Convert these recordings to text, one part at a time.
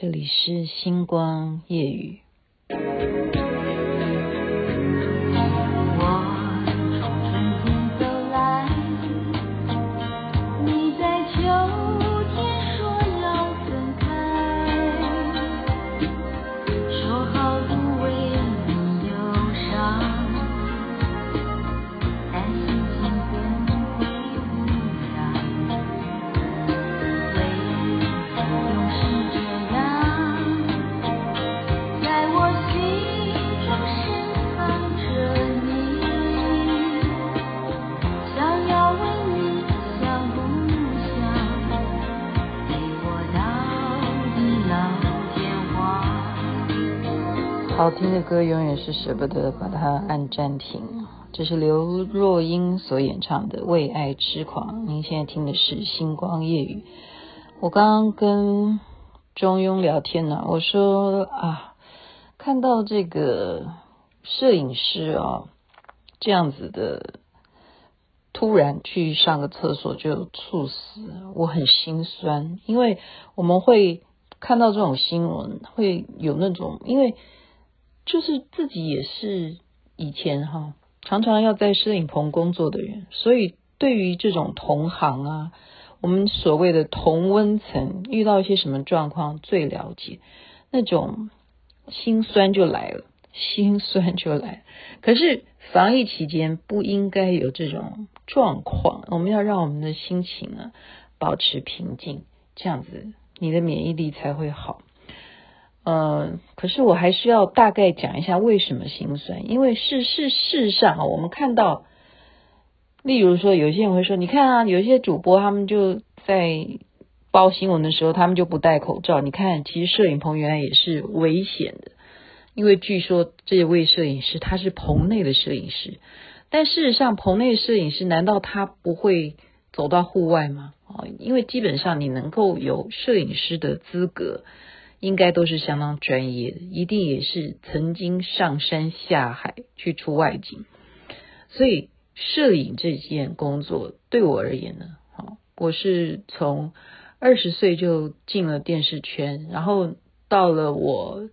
这里是星光夜雨。好听的歌永远是舍不得把它按暂停。这是刘若英所演唱的《为爱痴狂》。您现在听的是《星光夜语》。我刚刚跟中庸聊天呢，我说啊，看到这个摄影师啊这样子的，突然去上个厕所就猝死，我很心酸，因为我们会看到这种新闻，会有那种因为。就是自己也是以前哈，常常要在摄影棚工作的人，所以对于这种同行啊，我们所谓的同温层，遇到一些什么状况最了解，那种心酸就来了，心酸就来。可是防疫期间不应该有这种状况，我们要让我们的心情啊保持平静，这样子你的免疫力才会好。呃，可是我还是要大概讲一下为什么心酸，因为事事事实上啊，我们看到，例如说，有些人会说，你看啊，有些主播他们就在报新闻的时候，他们就不戴口罩。你看，其实摄影棚原来也是危险的，因为据说这位摄影师他是棚内的摄影师，但事实上，棚内摄影师难道他不会走到户外吗？啊，因为基本上你能够有摄影师的资格。应该都是相当专业的，一定也是曾经上山下海去出外景，所以摄影这件工作对我而言呢，好，我是从二十岁就进了电视圈，然后到了我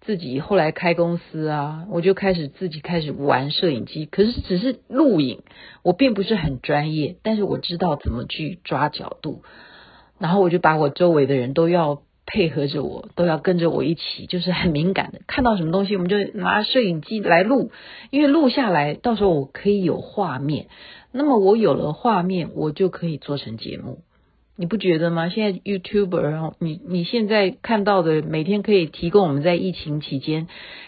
自己后来开公司啊，我就开始自己开始玩摄影机，可是只是录影，我并不是很专业，但是我知道怎么去抓角度，然后我就把我周围的人都要。配合着我，都要跟着我一起，就是很敏感的，看到什么东西，我们就拿摄影机来录，因为录下来，到时候我可以有画面。那么我有了画面，我就可以做成节目，你不觉得吗？现在 YouTuber，你你现在看到的，每天可以提供我们在疫情期间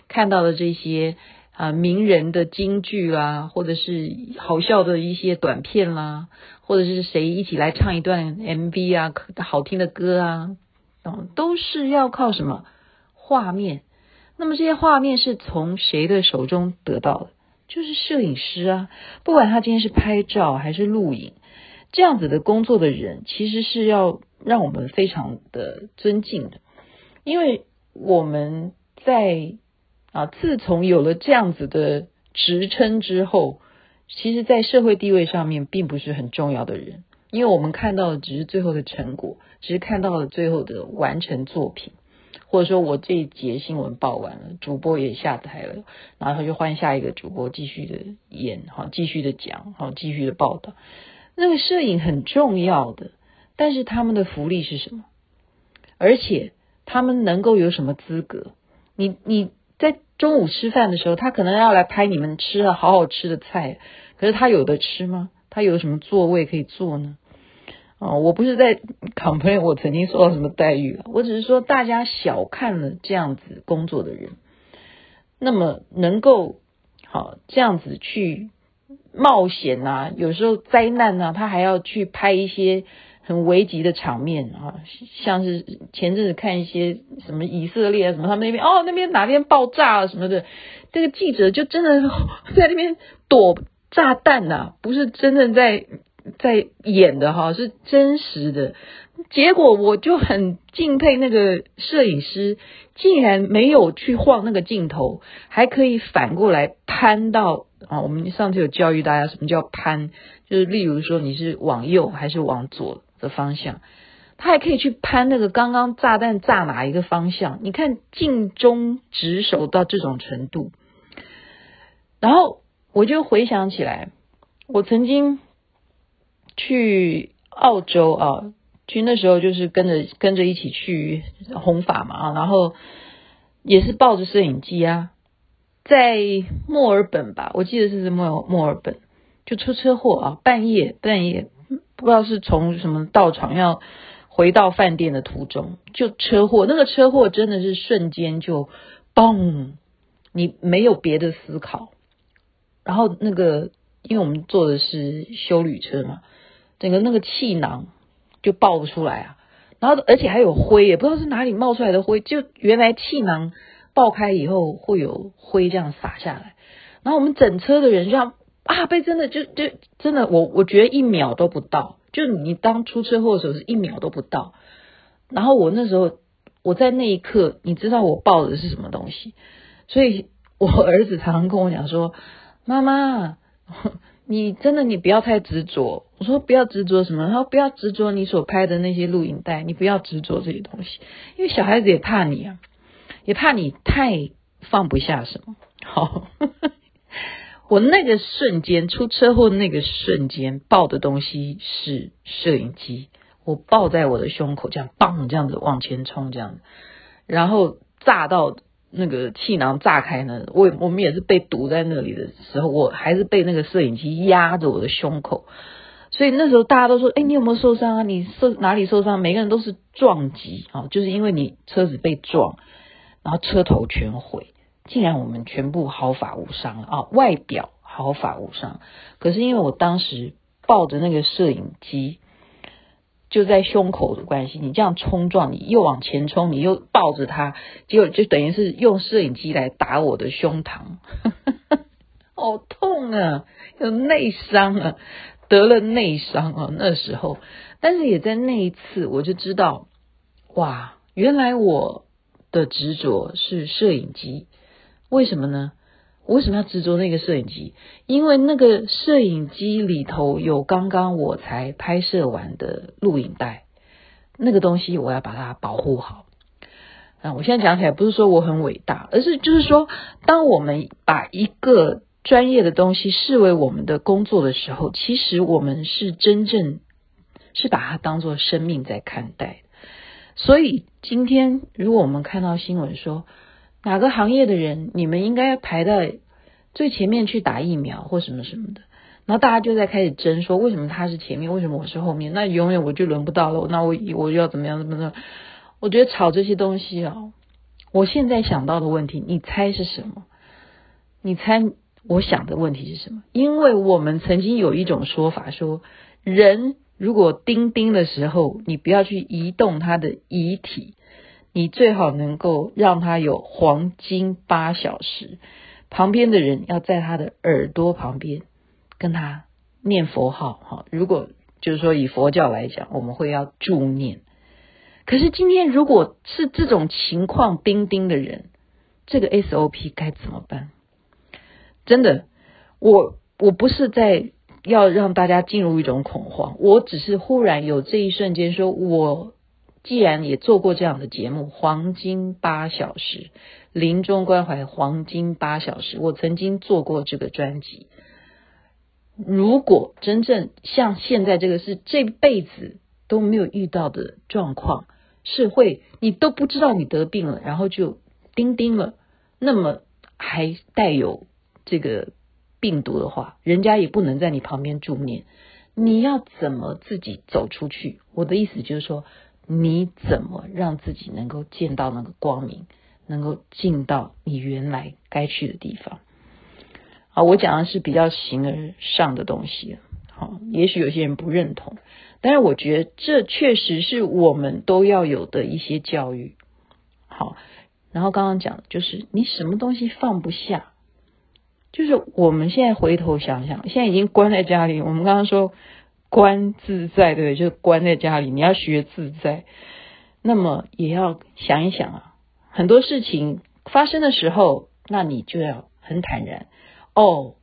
看到的这些啊、名人的金句啦，或者是好笑的一些短片啦，或者是谁一起来唱一段 MV 啊，好听的歌啊。都是要靠什么画面？那么这些画面是从谁的手中得到的？就是摄影师啊，不管他今天是拍照还是录影，这样子的工作的人，其实是要让我们非常的尊敬的，因为我们在啊，自从有了这样子的职称之后，其实，在社会地位上面并不是很重要的人。因为我们看到的只是最后的成果，只是看到了最后的完成作品，或者说我这一节新闻报完了，主播也下台了，然后就换下一个主播继续的演，好，继续的讲，好，继续的报道。那个摄影很重要的，但是他们的福利是什么？而且他们能够有什么资格？你你在中午吃饭的时候，他可能要来拍你们吃了好好吃的菜，可是他有得吃吗？他有什么座位可以坐呢？哦，我不是在 complain 我曾经受到什么待遇，我只是说大家小看了这样子工作的人，那么能够好这样子去冒险啊，有时候灾难啊，他还要去拍一些很危急的场面啊，像是前阵子看一些什么以色列啊什么他们那边哦那边哪边爆炸了什么的，这个记者就真的 在那边躲炸弹呐、不是真正在。在演的哈，是真实的，结果我就很敬佩那个摄影师，竟然没有去晃那个镜头，还可以反过来攀到啊。我们上次有教育大家什么叫攀，就是例如说你是往右还是往左的方向，他还可以去攀那个刚刚炸弹炸哪一个方向？你看尽忠职守到这种程度，然后我就回想起来，我曾经去澳洲啊，去那时候就是跟着跟着一起去弘法嘛啊，然后也是抱着摄影机啊，在墨尔本吧，我记得是墨墨尔本，就出车祸啊，半夜半夜不知道是从什么道场要。回到饭店的途中就车祸，那个车祸真的是瞬间就嘣，你没有别的思考，然后那个因为我们坐的是修旅车嘛，整个那个气囊就爆不出来啊，然后而且还有灰也不知道是哪里冒出来的灰，就原来气囊爆开以后会有灰这样洒下来，然后我们整车的人这样啊被真的就就真的我我觉得一秒都不到。就你当出车祸的时候是一秒都不到，然后我那时候我在那一刻，你知道我抱的是什么东西？所以我儿子常常跟我讲说：“妈妈，你真的你不要太执着。”我说：“不要执着什么？”他说：“不要执着你所拍的那些录影带，你不要执着这些东西，因为小孩子也怕你啊，也怕你太放不下什么。”好。我那个瞬间出车祸那个瞬间抱的东西是摄影机，我抱在我的胸口，这样嘣这样子往前冲，这样子，然后炸到那个气囊炸开呢，我我们也是被堵在那里的时候，我还是被那个摄影机压着我的胸口，所以那时候大家都说，哎，你有没有受伤啊？你受哪里受伤？每个人都是撞击啊，就是因为你车子被撞，然后车头全毁。竟然我们全部毫发无伤啊！外表毫发无伤，可是因为我当时抱着那个摄影机，就在胸口的关系，你这样冲撞，你又往前冲，你又抱着他，结果就等于是用摄影机来打我的胸膛，好痛啊！有内伤啊，得了内伤啊！那时候，但是也在那一次，我就知道，哇，原来我的执着是摄影机。为什么呢？我为什么要执着那个摄影机？因为那个摄影机里头有刚刚我才拍摄完的录影带，那个东西我要把它保护好。啊，我现在讲起来不是说我很伟大，而是就是说，当我们把一个专业的东西视为我们的工作的时候，其实我们是真正是把它当做生命在看待。所以今天如果我们看到新闻说，哪个行业的人，你们应该排在最前面去打疫苗或什么什么的，然后大家就在开始争说，为什么他是前面，为什么我是后面？那永远我就轮不到了，那我我就要怎么样怎么样？我觉得吵这些东西啊，我现在想到的问题，你猜是什么？你猜我想的问题是什么？因为我们曾经有一种说法说，人如果钉钉的时候，你不要去移动他的遗体。你最好能够让他有黄金八小时，旁边的人要在他的耳朵旁边跟他念佛号哈。如果就是说以佛教来讲，我们会要助念。可是今天如果是这种情况钉钉的人，这个 SOP 该怎么办？真的，我我不是在要让大家进入一种恐慌，我只是忽然有这一瞬间说，我。既然也做过这样的节目《黄金八小时》，临终关怀《黄金八小时》，我曾经做过这个专辑。如果真正像现在这个是这辈子都没有遇到的状况，是会你都不知道你得病了，然后就钉钉了，那么还带有这个病毒的话，人家也不能在你旁边助念，你要怎么自己走出去？我的意思就是说。你怎么让自己能够见到那个光明，能够进到你原来该去的地方？啊，我讲的是比较形而上的东西，好，也许有些人不认同，但是我觉得这确实是我们都要有的一些教育。好，然后刚刚讲就是你什么东西放不下，就是我们现在回头想想，现在已经关在家里，我们刚刚说。观自在，对？就是关在家里，你要学自在，那么也要想一想啊，很多事情发生的时候，那你就要很坦然，哦，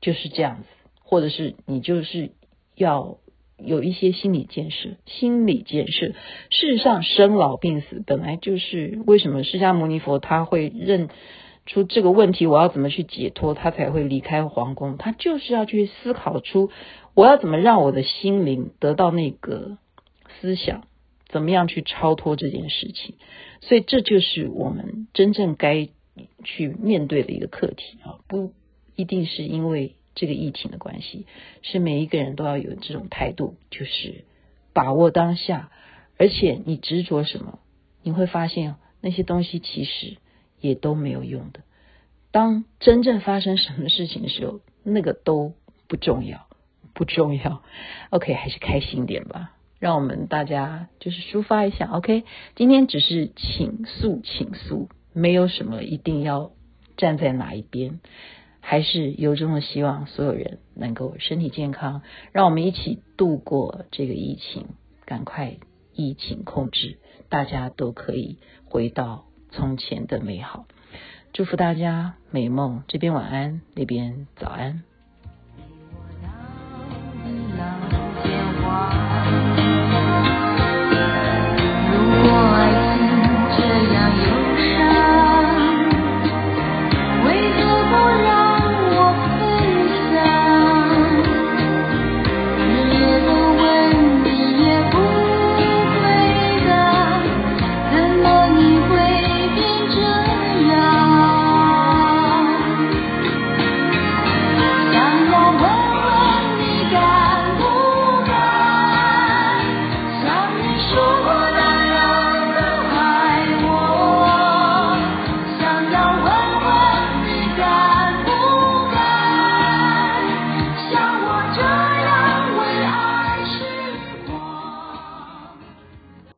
就是这样子，或者是你就是要有一些心理建设。心理建设，事实上，生老病死本来就是为什么释迦牟尼佛他会认出这个问题，我要怎么去解脱，他才会离开皇宫。他就是要去思考出我要怎么让我的心灵得到那个思想，怎么样去超脱这件事情。所以这就是我们真正该去面对的一个课题啊，不一定是因为这个疫情的关系，是每一个人都要有这种态度，就是把握当下。而且你执着什么，你会发现那些东西其实也都没有用的。当真正发生什么事情的时候，那个都不重要，不重要。OK，还是开心点吧。让我们大家就是抒发一下，OK？今天只是倾诉，倾诉，没有什么一定要站在哪一边，还是由衷的希望所有人能够身体健康，让我们一起度过这个疫情，赶快疫情控制，大家都可以回到从前的美好。祝福大家美梦，这边晚安，那边早安。